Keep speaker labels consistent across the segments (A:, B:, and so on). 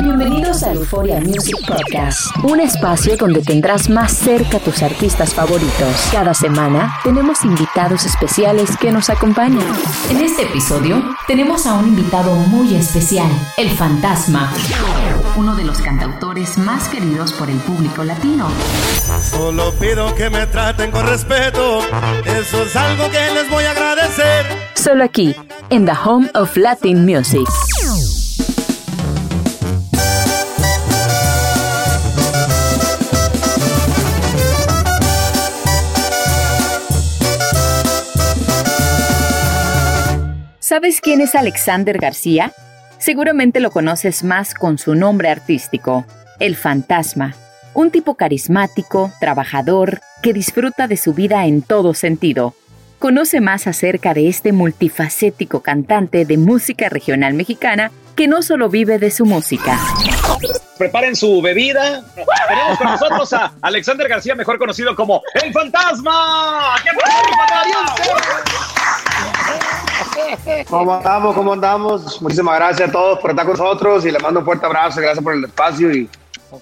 A: Bienvenidos a Euphoria Music Podcast, un espacio donde tendrás más cerca a tus artistas favoritos. Cada semana tenemos invitados especiales que nos acompañan. En este episodio tenemos a un invitado muy especial, el Fantasma, uno de los cantautores más queridos por el público latino.
B: Solo pido que me traten con respeto, eso es algo que les voy a agradecer.
A: Solo aquí, en The Home of Latin Music. ¿Sabes quién es Alexander García? Seguramente lo conoces más con su nombre artístico, El Fantasma. Un tipo carismático, trabajador, que disfruta de su vida en todo sentido. Conoce más acerca de este multifacético cantante de música regional mexicana que no solo vive de su música.
C: Preparen su bebida. Tenemos con nosotros a Alexander García, mejor conocido como El Fantasma. ¡Qué
D: ¿Cómo andamos? ¿Cómo andamos? Muchísimas gracias a todos por estar con nosotros y le mando un fuerte abrazo. Gracias por el espacio y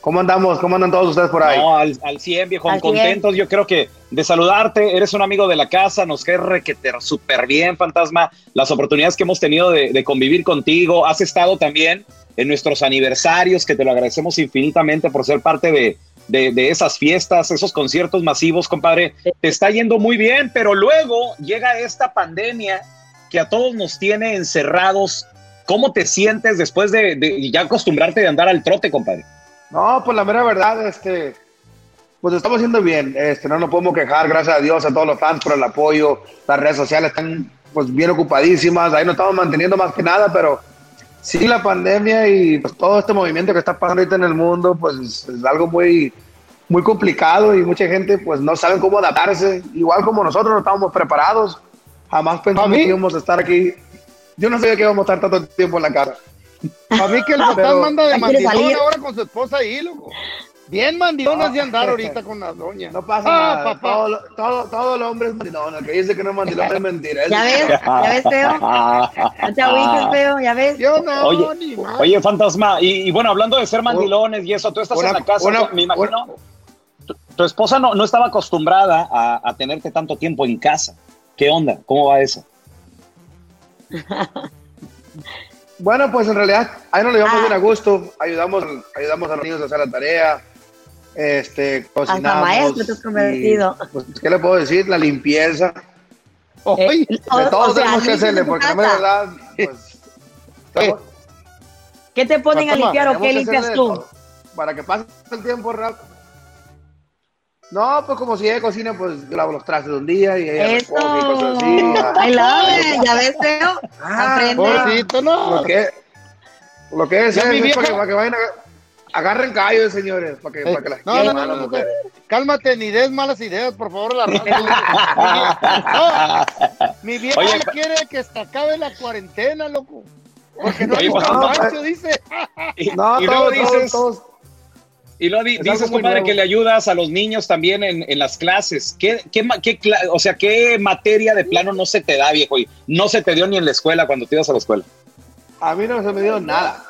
D: ¿cómo andamos? ¿Cómo andan todos ustedes por ahí?
C: No, al, al 100, viejo, contentos. Yo creo que de saludarte, eres un amigo de la casa, nos querre que te súper bien, Fantasma. Las oportunidades que hemos tenido de, de convivir contigo, has estado también en nuestros aniversarios, que te lo agradecemos infinitamente por ser parte de, de, de, esas fiestas, esos conciertos masivos, compadre. Te está yendo muy bien, pero luego llega esta pandemia que a todos nos tiene encerrados. ¿Cómo te sientes después de, de ya acostumbrarte de andar al trote, compadre?
D: No, pues la mera verdad, este, pues estamos haciendo bien. Este, no nos podemos quejar, gracias a Dios, a todos los fans por el apoyo. Las redes sociales están pues bien ocupadísimas. Ahí nos estamos manteniendo más que nada, pero sí la pandemia y pues todo este movimiento que está pasando ahorita en el mundo, pues es algo muy, muy complicado y mucha gente pues no sabe cómo adaptarse. Igual como nosotros no estábamos preparados, jamás pensamos que íbamos a estar aquí. Yo no sabía que íbamos a estar tanto tiempo en la casa.
E: A mí que el fantasma manda de mandilón ahora con su esposa ahí, loco. Bien mandilones de andar ahorita con las doñas.
D: No pasa ah, nada. Papá. Todo, todo, todo el hombre es mandilón. El que dice que no es mandilón es mentira.
F: ¿Ya ves? ¿Ya ves, feo? No te agüites, feo. ¿Ya ves?
E: Yo no,
C: oye,
E: ni más.
C: Oye, fantasma, y, y, bueno, hablando de ser mandilones y eso, tú estás una, en la casa, una, me imagino. Una, tu, tu, esposa no, no estaba acostumbrada a, a tenerte tanto tiempo en casa. ¿Qué onda? ¿Cómo va eso?
D: Bueno, pues en realidad ahí nos lo llevamos ah. bien a gusto, ayudamos, ayudamos a los niños a hacer la tarea, este, cocinamos.
F: Hasta maestro te has convertido.
D: Y, pues, ¿Qué le puedo decir? La limpieza.
E: Eh,
D: de todos tenemos que hacerle, porque no es verdad, pues...
F: ¿Qué? ¿Qué te ponen a limpiar o qué limpias tú?
D: Para que pase el tiempo rápido. No, pues como si ella cocina, pues yo lavo los trastes de un día y ella
F: Eso. recoge y cosas así. I love it. Ya ves, Teo.
D: Ah,
F: Aprende.
E: Pobrecito, no.
D: Lo que, lo que es, es, es para, que, para que vayan a, agarren callos, señores, para que,
E: eh,
D: para que las
E: no, no, no, no, no, Cálmate, ni des malas ideas, por favor, la no, Mi vieja Oye, quiere que se acabe la cuarentena, loco. Porque no hay no, dice.
C: Y, no, y luego dices... Todos, y lo di, dices, compadre, que le ayudas a los niños también en, en las clases. ¿Qué, qué, qué, o sea, ¿qué materia de plano no se te da, viejo? Y no se te dio ni en la escuela cuando te ibas a la escuela.
D: A mí no se me dio nada.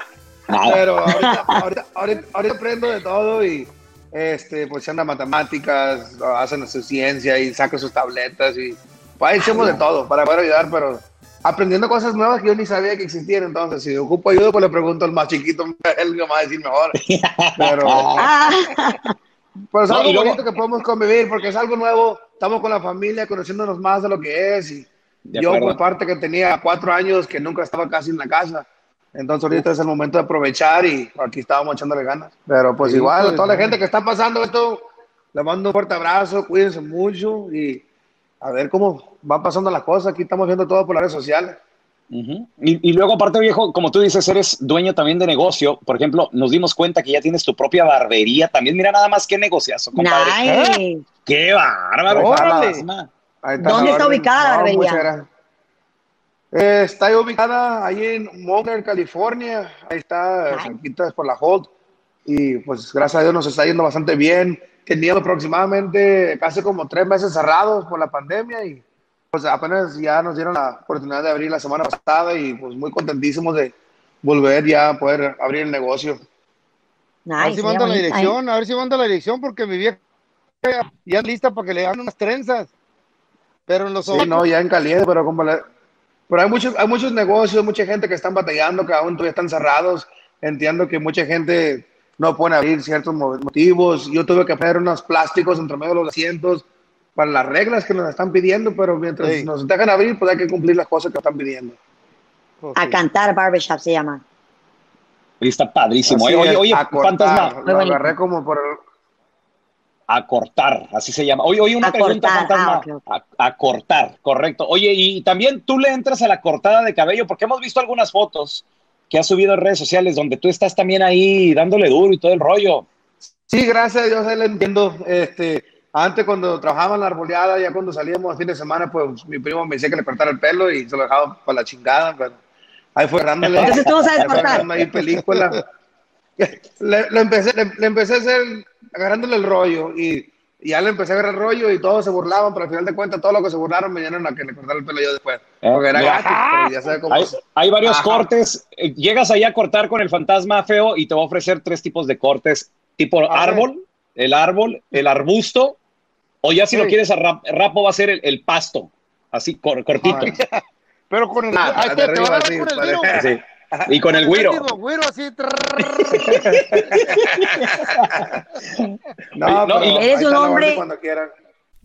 D: Pero ahorita, ahorita, ahorita, ahorita, aprendo de todo y este, pues anda matemáticas, hacen su ciencia y sacan sus tabletas y pues ahí hacemos de todo para poder ayudar, pero aprendiendo cosas nuevas que yo ni sabía que existían. Entonces, si ocupo ayuda, pues le pregunto al más chiquito, él me va a decir mejor. Pero, pero es algo no, bonito que podemos convivir porque es algo nuevo. Estamos con la familia, conociéndonos más de lo que es. Y yo, por parte que tenía cuatro años, que nunca estaba casi en la casa. Entonces, ahorita es el momento de aprovechar y aquí estábamos echándole ganas. Pero, pues, sí, igual, pues, toda la gente que está pasando esto, le mando un fuerte abrazo, cuídense mucho y a ver cómo van pasando las cosas. Aquí estamos viendo todo por las redes sociales.
C: y, luego, aparte, viejo, como tú dices, eres dueño también de negocio. Por ejemplo, nos dimos cuenta que ya tienes tu propia barbería también. Mira nada más qué negociazo, compadre. ¡Qué bárbaro!
F: ¿Dónde está ubicada la barbería?
D: Eh, está ubicada ahí en Montreal, California. Ahí está, cerquita por la Holt. Y pues gracias a Dios nos está yendo bastante bien. Teníamos aproximadamente casi como tres meses cerrados por la pandemia y pues apenas ya nos dieron la oportunidad de abrir la semana pasada y pues muy contentísimos de volver ya a poder abrir el negocio.
E: a ver si manda la dirección, a ver si manda la dirección porque mi vieja ya lista para que le hagan unas trenzas. Pero en los
D: Sí, no, ya en caliente, pero como Pero hay muchos, hay muchos negocios, mucha gente que están batallando, que aún todavía están cerrados. Entiendo que mucha gente no puede abrir ciertos motivos. Yo tuve que poner unos plásticos entre medio de los asientos para las reglas que nos están pidiendo, pero mientras nos dejan abrir, pues hay que cumplir las cosas que están pidiendo.
F: A cantar barbershop se llama.
C: está padrísimo. oye, oye, fantasma.
D: Lo agarré como por
C: A cortar, así se llama. Oye, oye, una pregunta, fantasma. Ah, a, cortar, correcto. Oye, y también tú le entras a la cortada de cabello, porque hemos visto algunas fotos que has subido en redes sociales donde tú estás también ahí dándole duro y todo el rollo.
D: Sí, gracias a Dios, le entiendo. Este, antes, cuando trabajaba en la arboleada, ya cuando salíamos a fin de semana, pues mi primo me decía que le cortara el pelo y se lo dejaba para la chingada, pero ahí fue dándole.
F: Entonces tú sabes cortar.
D: Ahí película. Le, empecé, le, empecé a hacer, agarrándole el rollo y, ya le empecé a agarrar el rollo y todos se burlaban, pero al final de cuentas, todos los que se burlaron me dieron a que le cortara el pelo yo después. Eh, porque era gratis, pero ya sabes cómo
C: hay, hay varios cortes. Eh, llegas ahí a cortar con el fantasma feo y te va a ofrecer tres tipos de cortes: tipo ah, árbol, el árbol, el arbusto o ya si lo quieres a rapo va a ser el, pasto, así cortito.
E: Pero con el, ah, te, te va a con el
C: sí. Y con el güiro.
E: así.
F: no, no, eres un hombre. Cuando
G: quieran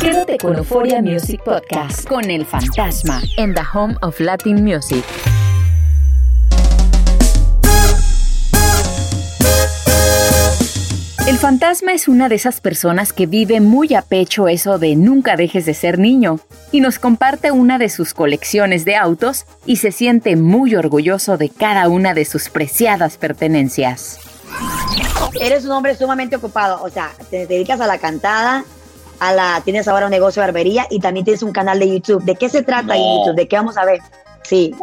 A: Quédate con Euphoria Music Podcast con el fantasma en The Home of Latin Music. El fantasma es una de esas personas que vive muy a pecho eso de nunca dejes de ser niño y nos comparte una de sus colecciones de autos y se siente muy orgulloso de cada una de sus preciadas pertenencias.
F: Eres un hombre sumamente ocupado, o sea, te dedicas a la cantada, a la, tienes ahora un negocio de barbería y también tienes un canal de YouTube. ¿De qué se trata YouTube? ¿De qué vamos a ver? Sí.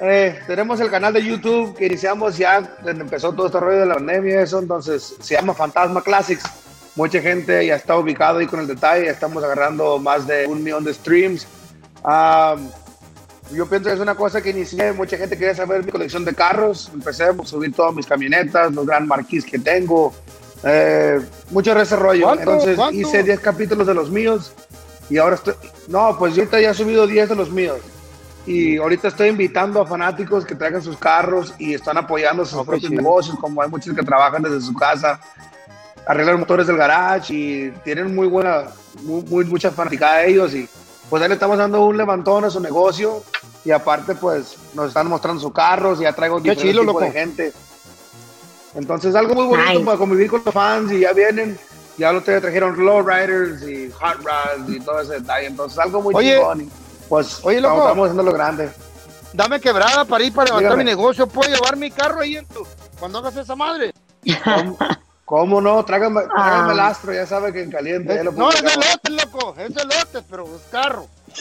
D: Eh, tenemos el canal de YouTube que iniciamos ya cuando empezó todo este rollo de la pandemia, eso, entonces se llama Fantasma Classics. Mucha gente ya está ubicado ahí con el detalle, estamos agarrando más de un millón de streams. yo pienso que es una cosa que inicié, mucha gente quería saber mi colección de carros, empecé a subir todas mis camionetas, los gran marquís que tengo, eh, mucho desarrollo. Entonces hice 10 capítulos de los míos y ahora estoy. No, pues yo ahorita ya he subido 10 de los míos. Y ahorita estoy invitando a fanáticos que traigan sus carros y están apoyando sus propios negocios, como hay muchos que trabajan desde su casa, arreglan motores del garage y tienen muy buena, muy, mucha fanaticada de ellos. Y pues ahí le estamos dando un levantón a su negocio. Y aparte, pues nos están mostrando sus carros y ya traigo diferentes tipos de gente entonces, algo muy bonito para convivir con los fans y ya vienen. Ya los trajeron Riders y Hot Rods y todo ese detalle. Entonces, algo muy oye, chingón. pues, oye, loco, estamos haciendo lo grande.
E: Dame quebrada para ir para levantar mi negocio. ¿Puedo llevar mi carro ahí en tu, cuando hagas esa madre?
D: ¿Cómo, no? Trágame, trágame el ah. astro, ya sabe que en caliente.
E: no, es lote, loco. Es lote, pero es carro.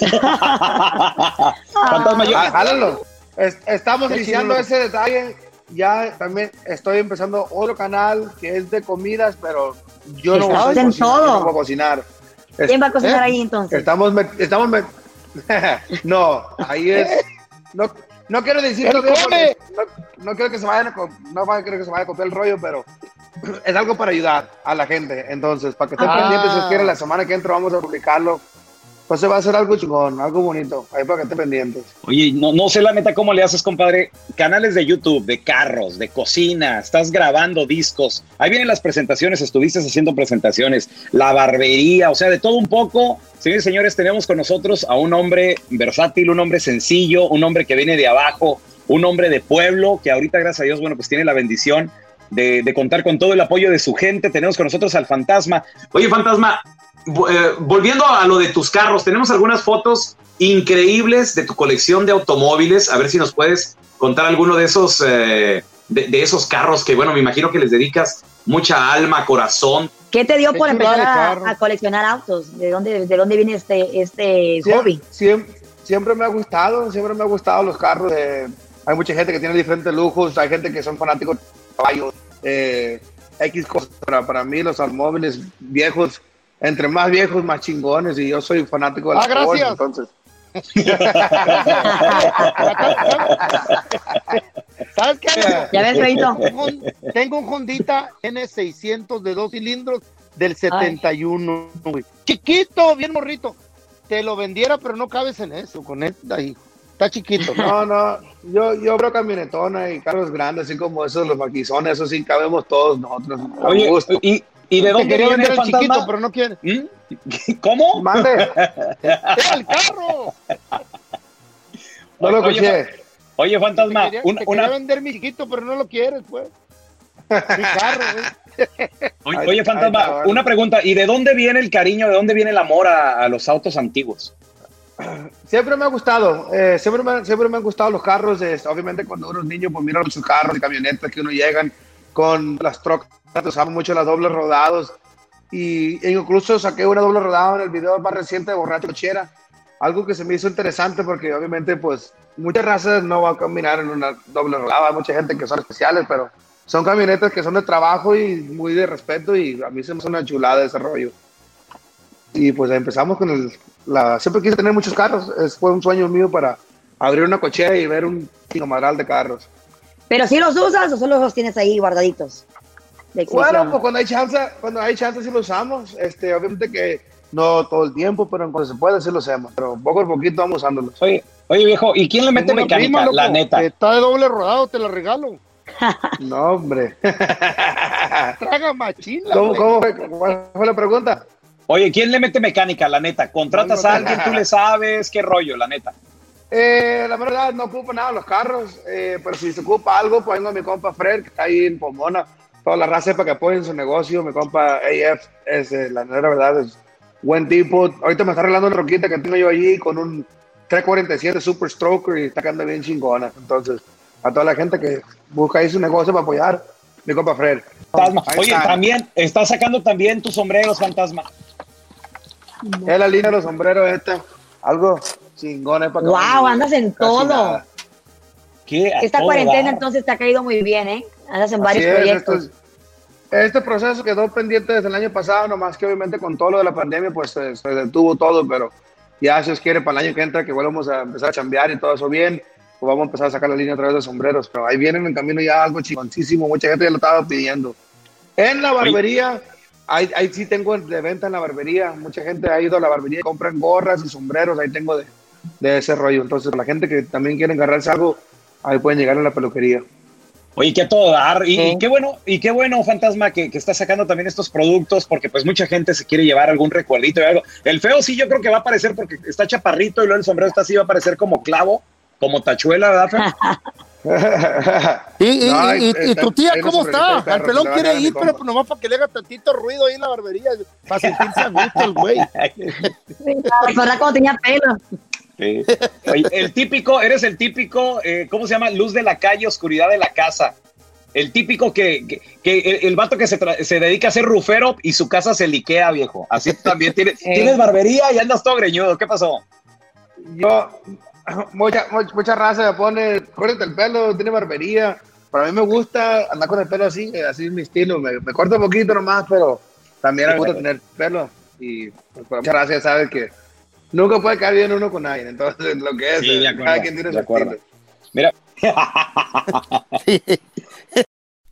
D: Fantasma, yo. Ah, estamos iniciando ese detalle ya también estoy empezando otro canal que es de comidas, pero yo no voy, a cocinar, todo. no cocinar.
F: ¿Quién va a cocinar ahí entonces?
D: Estamos, estamos, no, ahí es, no, no quiero decir no, no, quiero que se vayan a, no quiero que se vaya a copiar el rollo, pero es algo para ayudar a la gente. Entonces, para que estén ah. pendientes, si quieren, la semana que entra vamos a publicarlo Entonces va a ser algo chingón, algo bonito, ahí para que esté pendientes.
C: Oye, no, no sé la neta cómo le haces, compadre. Canales de YouTube, de carros, de cocina, estás grabando discos. Ahí vienen las presentaciones, estuviste haciendo presentaciones, la barbería, o sea, de todo un poco. Señores y señores, tenemos con nosotros a un hombre versátil, un hombre sencillo, un hombre que viene de abajo, un hombre de pueblo, que ahorita, gracias a Dios, bueno, pues tiene la bendición de, de, contar con todo el apoyo de su gente. Tenemos con nosotros al fantasma. Oye, fantasma, eh, volviendo a lo de tus carros, tenemos algunas fotos increíbles de tu colección de automóviles. A ver si nos puedes contar alguno de esos, eh, de, esos carros que, bueno, me imagino que les dedicas mucha alma, corazón.
F: ¿Qué te dio por empezar a, coleccionar autos? ¿De dónde, de dónde viene este, este hobby?
D: Siempre, siempre, me ha gustado, siempre me ha gustado los carros. hay mucha gente que tiene diferentes lujos, hay gente que son fanáticos de caballos, eh, X cosas. Para, para mí los automóviles viejos entre más viejos, más chingones, y yo soy fanático de la
E: ah, gracias. entonces. ¿Sabes qué?
F: Ya ves, Reito.
E: Tengo un Hondita N600 de dos cilindros del 71, Chiquito, bien morrito. Te lo vendiera, pero no cabes en eso, con él ahí. Está chiquito.
D: No, no, yo, yo abro camionetona y carros grandes, así como esos, los maquizones, eso sí cabemos todos nosotros.
C: Oye, y, ¿Y de dónde viene el fantasma? Chiquito,
E: pero no quiere. ¿Mm?
C: ¿Cómo?
D: Mande.
E: ¡Es el carro!
D: No lo escuché.
C: Oye, fantasma,
E: te quería, una... vender mi chiquito, pero no lo quieres, pues. Mi carro,
C: Oye, oye, fantasma, una pregunta. ¿Y de dónde viene el cariño, de dónde viene el amor a, los autos antiguos?
D: Siempre me ha gustado, eh, siempre, me, siempre me han gustado los carros. obviamente, cuando uno es niño, pues mira sus carros y camionetas que uno llegan con las trocas usamos mucho las dobles rodados y e incluso saqué una doble rodada en el video más reciente de Borracho Cochera, algo que se me hizo interesante porque obviamente pues muchas razas no van a caminar en una doble rodada, hay mucha gente que son especiales, pero son camionetas que son de trabajo y muy de respeto y a mí se me hace una chulada de desarrollo. Y pues empezamos con el, la, siempre quise tener muchos carros, es, fue un sueño mío para abrir una cochera y ver un madral de carros.
F: ¿Pero si los usas o solo los tienes ahí guardaditos?
D: Bueno, pues cuando hay chance, cuando hay chance sí lo usamos. Este, obviamente que no todo el tiempo, pero cuando se puede sí lo hacemos. Pero poco a poquito vamos usándolos.
C: Oye, oye viejo, ¿y quién le mete mecánica? la neta.
E: Está de doble rodado, te lo regalo.
D: no, hombre.
E: Traga machina.
D: ¿Cómo, cómo fue, ¿Cuál fue la pregunta?
C: Oye, ¿quién le mete mecánica? La neta. ¿Contratas a alguien? ¿Tú le sabes? ¿Qué rollo? La neta.
D: Eh, la verdad, no ocupo nada los carros, eh, pero si se ocupa algo, pues vengo a mi compa Fred, que está ahí en Pomona toda la raza para que apoyen su negocio. Mi compa AF es, eh, la verdad, es buen tipo. Ahorita me está arreglando una roquita que tengo yo allí con un 347 Super Stroker y está quedando bien chingona. Entonces, a toda la gente que busca ahí su negocio para apoyar, mi compa Fred.
C: Fantasma. Oye, también está sacando también tus sombreros, fantasma.
D: Es la línea de los sombreros esta. Algo chingón.
F: Para wow, andas en todo. ¿Qué? Esta cuarentena entonces te ha caído muy bien, ¿eh? Andas en varios proyectos.
D: este proceso quedó pendiente desde el año pasado, nomás que obviamente con todo lo de la pandemia, pues se, detuvo todo, pero ya si os quiere para el año que entra que volvamos a empezar a chambear y todo eso bien, pues vamos a empezar a sacar la línea a través de sombreros. Pero ahí vienen en camino ya algo chingoncísimo, mucha gente ya lo estaba pidiendo. En la barbería, ahí, ahí, sí tengo de venta en la barbería, mucha gente ha ido a la barbería, compran gorras y sombreros, ahí tengo de, de ese rollo. Entonces, la gente que también quiere agarrarse algo, ahí pueden llegar a la peluquería.
C: Oye, que a todo dar. Y, qué bueno, y qué bueno, Fantasma, que, que, está sacando también estos productos, porque pues mucha gente se quiere llevar algún recuerdito y algo. El feo sí, yo creo que va a aparecer porque está chaparrito y luego el sombrero está así, va a aparecer como clavo, como tachuela, ¿verdad,
E: y, y, tu tía cómo está? El pelón quiere ir, pero pues nomás para que le haga tantito ruido ahí en la barbería, para sentirse a gusto el güey.
F: Recordar cuando tenía pelo
C: el típico, eres el típico, eh, ¿cómo se llama? Luz de la calle, oscuridad de la casa. El típico que, el, vato que se, dedica a ser rufero y su casa se liquea, viejo. Así también tienes, tienes barbería y andas todo greñudo. ¿Qué pasó?
D: Yo, mucha, mucha raza me pone, córrete el pelo, tiene barbería. Para mí me gusta andar con el pelo así, así es mi estilo. Me, corto un poquito nomás, pero también me gusta tener pelo. Y pues, muchas gracias, sabes que nunca puede caer bien uno con nadie. Entonces, lo que es, cada quien tiene su estilo.
C: Mira.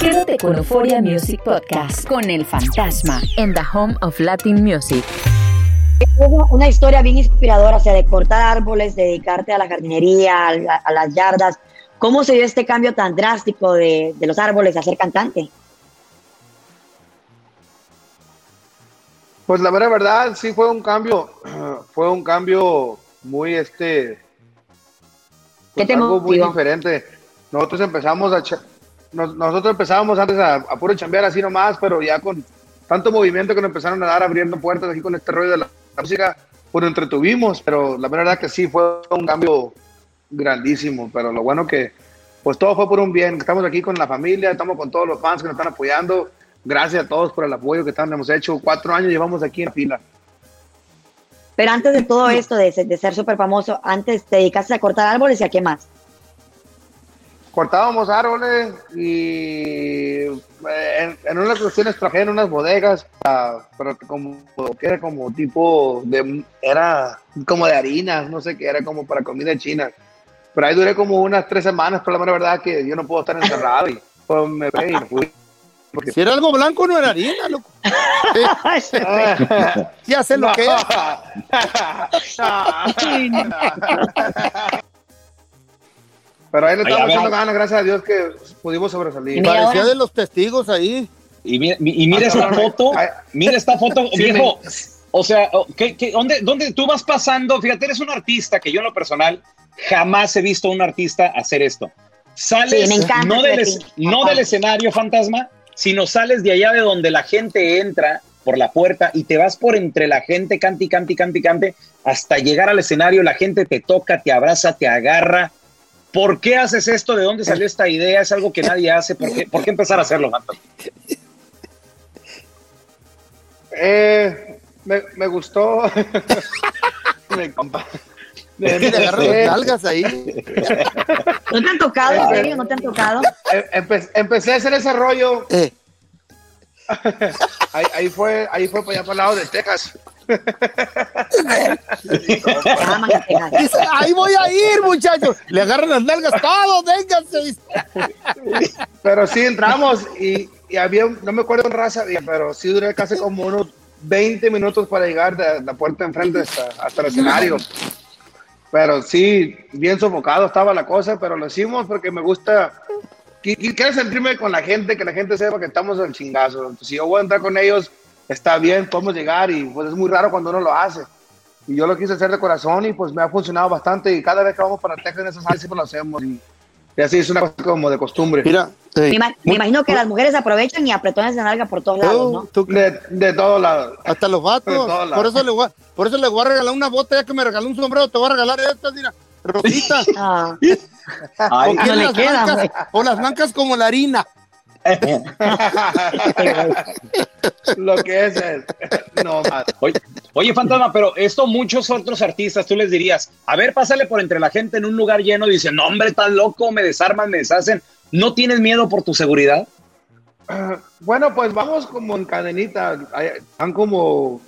A: Quédate con Euphoria Music Podcast con el fantasma en The Home of Latin Music.
F: Una historia bien inspiradora, o sea, de cortar árboles, dedicarte a la jardinería, a, las yardas. ¿Cómo se dio este cambio tan drástico de, de los árboles a ser cantante?
D: Pues la verdad, verdad, sí fue un cambio, fue un cambio muy este, pues algo muy diferente. Nosotros empezamos a, nosotros empezábamos antes a, puro chambear así nomás, pero ya con tanto movimiento que nos empezaron a dar abriendo puertas aquí con este rollo de la, música, pues nos entretuvimos, pero la verdad que sí fue un cambio grandísimo, pero lo bueno que pues todo fue por un bien, estamos aquí con la familia, estamos con todos los fans que nos están apoyando Gracias a todos por el apoyo que están, hemos hecho. Cuatro años llevamos aquí en fila.
F: Pero antes de todo esto, de, ser súper famoso, antes te dedicaste a cortar árboles y a qué más?
D: Cortábamos árboles y eh, en, unas cuestiones en unas bodegas, ah, pero como que era como tipo de, era como de harina, no sé qué, era como para comida china. Pero ahí duré como unas tres semanas, pero la verdad que yo no puedo estar encerrado y pues me fui.
E: Si era algo blanco, no era harina, loco. ¿Qué hacen lo que es.
D: Pero ahí le estamos echando ganas, gracias a Dios que pudimos sobresalir.
E: Parecía de los testigos ahí.
C: Y, mira, esta foto, mira esta foto, viejo. O sea, ¿qué, qué, dónde, dónde tú vas pasando? Fíjate, eres un artista que yo en lo personal jamás he visto a un artista hacer esto. Sales no, del, no del escenario fantasma, no sales de allá de donde la gente entra por la puerta y te vas por entre la gente, cante, cante, cante, cante, hasta llegar al escenario, la gente te toca, te abraza, te agarra. ¿Por qué haces esto? ¿De dónde salió esta idea? Es algo que nadie hace. ¿Por qué, ¿por qué empezar a hacerlo,
D: Eh, me, me, gustó. me,
E: me, me las nalgas ahí.
F: ¿No te han tocado? ¿En serio? ¿No te han tocado?
D: empecé a hacer ese rollo. Eh. Ahí, ahí, fue, ahí fue para allá para el lado de Texas.
E: ahí voy a ir, muchachos. Le agarran las nalgas todos, vénganse.
D: Pero sí entramos y, y, había, no me acuerdo en raza, pero sí duré casi como unos 20 minutos para llegar de la puerta enfrente hasta, hasta el escenario. Pero sí, bien sofocado estaba la cosa, pero lo hicimos porque me gusta. Quiero sentirme con la gente, que la gente sepa que estamos en chingazo. Si yo voy a entrar con ellos, está bien, podemos llegar y pues es muy raro cuando uno lo hace. Y yo lo quise hacer de corazón y pues me ha funcionado bastante. Y cada vez que vamos para Texas en esas áreas siempre lo hacemos. Y, y así es una cosa como de costumbre.
E: Mira,
F: me, imagino que las mujeres aprovechan y apretones de nalga por todos lados, ¿no?
D: De, de, todos lados.
E: Hasta los vatos. Por eso, le voy a, por eso le voy a regalar una bota, ya que me regaló un sombrero, te voy a regalar esta, mira, rosita. Ah. Ay, no las blancas, o las blancas como la harina.
D: Lo que es, es. No,
C: oye, oye, Fantasma, pero esto muchos otros artistas, tú les dirías, a ver, pásale por entre la gente en un lugar lleno, dicen, no, hombre, tan loco, me desarman, me deshacen. ¿No tienes miedo por tu seguridad?
D: bueno, pues vamos como en cadenita. Están como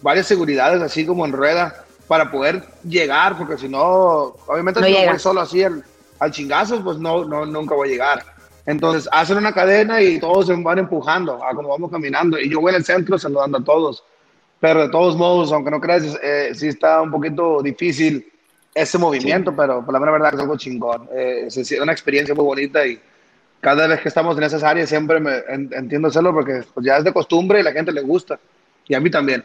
D: varias seguridades así como en rueda para poder llegar, porque si no, obviamente si no voy solo así al, al chingazo, pues no, no, nunca voy a llegar. Entonces hacen una cadena y todos se van empujando a como vamos caminando. Y yo voy en el centro saludando a todos. Pero de todos modos, aunque no creas, eh, sí está un poquito difícil ese movimiento, pero por la verdad es algo chingón. Eh, es una experiencia muy bonita y cada vez que estamos en esas áreas siempre me entiendo hacerlo porque pues, ya es de costumbre y la gente le gusta. Y a mí también.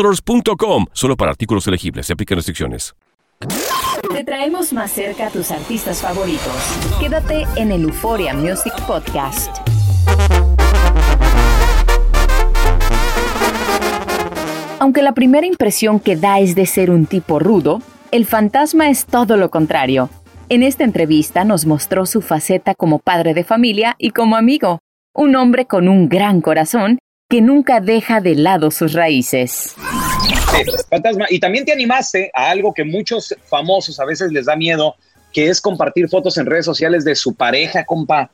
G: motors.com. Solo para artículos elegibles. Se aplican restricciones.
A: Te traemos más cerca a tus artistas favoritos. Quédate en el Euphoria Music Podcast. Aunque la primera impresión que da es de ser un tipo rudo, el fantasma es todo lo contrario. En esta entrevista nos mostró su faceta como padre de familia y como amigo, un hombre con un gran corazón que nunca deja de lado sus raíces.
C: fantasma. Y también te animaste a algo que muchos famosos a veces les da miedo, que es compartir fotos en redes sociales de su pareja, compa.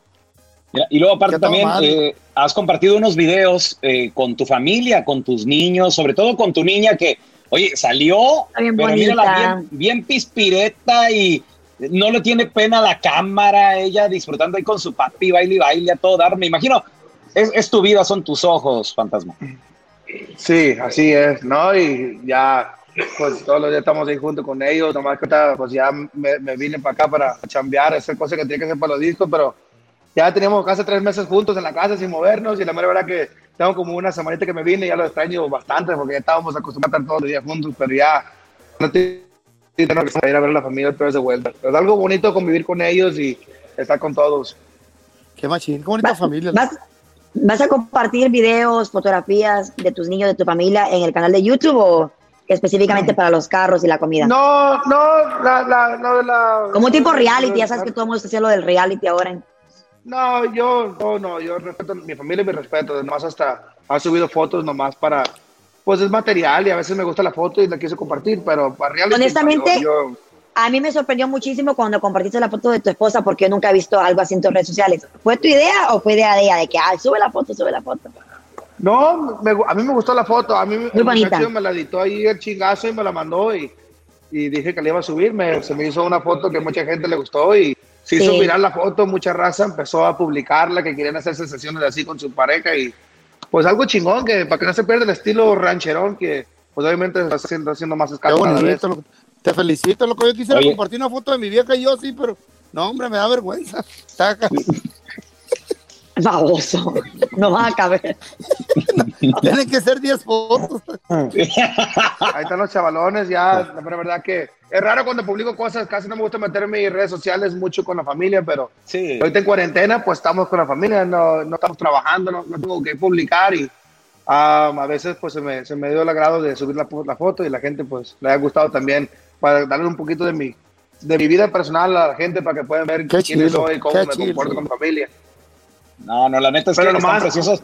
C: Y luego aparte también eh, has compartido unos videos eh, con tu familia, con tus niños, sobre todo con tu niña que, oye, salió,
F: bien pero bien,
C: bien pispireta y no le tiene pena la cámara, ella disfrutando ahí con su papi, baile y baile a todo dar. Me imagino, es, tu vida, son tus ojos, fantasma.
D: Sí, así es, ¿no? Y ya, pues todos los días estamos ahí juntos con ellos, nomás que pues ya me, vine para acá para chambear, hacer cosas que tiene que hacer para los discos, pero ya teníamos casi tres meses juntos en la casa sin movernos y la mera verdad que tengo como una semanita que me vine y ya lo extraño bastante porque ya estábamos acostumbrados a estar todos los días juntos, pero ya no tengo que ir a ver a la familia otra vez de vuelta. es algo bonito convivir con ellos y estar con todos.
E: Qué machín, qué bonita familia.
F: ¿Vas a compartir videos, fotografías de tus niños, de tu familia en el canal de YouTube o específicamente para los carros y la comida?
D: No, no, la, la, no, la
F: Como tipo reality, ya sabes que todo el mundo está haciendo lo del reality ahora.
D: No, yo, no, no, yo respeto mi familia y mi respeto, además hasta ha subido fotos nomás para, pues es material y a veces me gusta la foto y la quise compartir, pero para reality.
F: Honestamente, a mí me sorprendió muchísimo cuando compartiste la foto de tu esposa porque yo nunca he visto algo así en tus redes sociales. ¿Fue tu idea o fue idea de ella de que, ah, sube la foto, sube la foto?
D: No, a mí me gustó la foto. A mí
F: Muy bonita.
D: me la editó ahí el chingazo y me la mandó y, y dije que le iba a subir. Me, se me hizo una foto que mucha gente le gustó y se hizo viral la foto. Mucha raza empezó a publicarla, que querían hacer sesiones así con su pareja y pues algo chingón, que para que no se pierda el estilo rancherón, que pues obviamente está haciendo, haciendo más escala.
E: Te felicito, loco. Yo quisiera compartir una foto de mi vieja y yo sí, pero no, hombre, me da vergüenza.
F: Baboso, no va a caber.
E: Tienen que ser 10 fotos.
D: Ahí están los chavalones, ya, la verdad que es raro cuando publico cosas, casi no me gusta meterme en mis redes sociales mucho con la familia, pero sí. ahorita en cuarentena, pues estamos con la familia, no, no estamos trabajando, no, tengo que publicar y um, a veces pues se me, se me dio el agrado de subir la, la, foto y la gente pues le ha gustado también para darle un poquito de mi, de mi vida personal a la gente para que puedan ver quién soy y cómo me comporto con mi familia.
C: No, no, la neta es que lo más preciosos.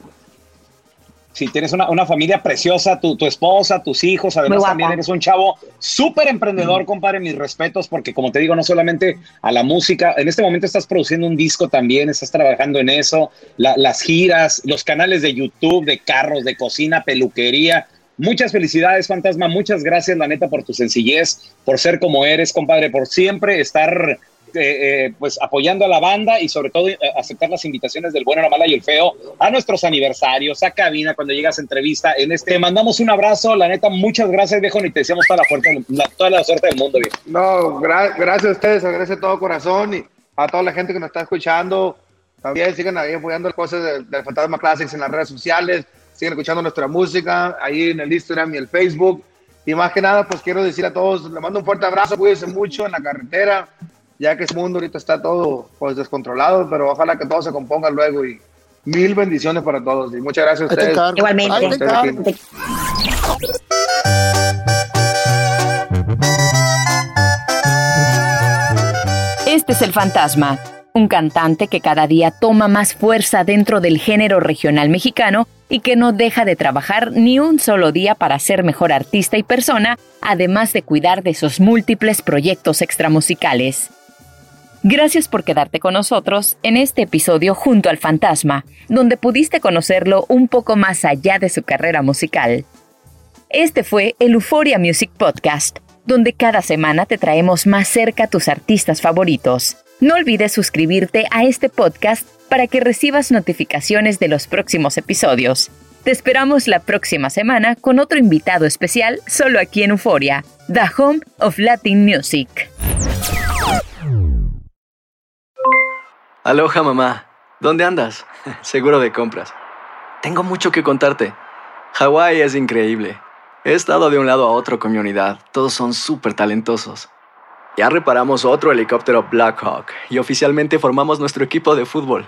C: Si tienes una, una, familia preciosa, tu, tu, esposa, tus hijos, además también eres un chavo súper emprendedor, compadre, mis respetos, porque como te digo, no solamente a la música, en este momento estás produciendo un disco también, estás trabajando en eso, las giras, los canales de YouTube, de carros, de cocina, peluquería, Muchas felicidades, Fantasma. Muchas gracias, la neta, por tu sencillez, por ser como eres, compadre, por siempre estar eh, eh, pues apoyando a la banda y sobre todo eh, aceptar las invitaciones del bueno, la mala y el feo a nuestros aniversarios, a cabina cuando llegas a entrevista. En este mandamos un abrazo, la neta, muchas gracias, viejo, y te deseamos toda la, fuerte, toda la suerte del mundo.
D: No, gracias a ustedes, agradece todo corazón y a toda la gente que nos está escuchando. También sigan ahí apoyando cosas del, del Fantasma Classics en las redes sociales siguen escuchando nuestra música ahí en el Instagram y el Facebook. Y más que nada, pues quiero decir a todos, les mando un fuerte abrazo, cuídense mucho en la carretera, ya que ese mundo ahorita está todo pues descontrolado, pero ojalá que todo se componga luego y mil bendiciones para todos. Y muchas gracias a ustedes.
F: Igualmente.
A: Este es el fantasma, un cantante que cada día toma más fuerza dentro del género regional mexicano y que no deja de trabajar ni un solo día para ser mejor artista y persona, además de cuidar de sus múltiples proyectos extramusicales. Gracias por quedarte con nosotros en este episodio junto al fantasma, donde pudiste conocerlo un poco más allá de su carrera musical. Este fue el Euphoria Music Podcast, donde cada semana te traemos más cerca a tus artistas favoritos. No olvides suscribirte a este podcast para que recibas notificaciones de los próximos episodios. Te esperamos la próxima semana con otro invitado especial solo aquí en Euphoria, The Home of Latin Music.
H: Aloha mamá, ¿dónde andas? Seguro de compras. Tengo mucho que contarte. Hawái es increíble. He estado de un lado a otro con mi unidad. Todos son súper talentosos. Ya reparamos otro helicóptero Blackhawk y oficialmente formamos nuestro equipo de fútbol.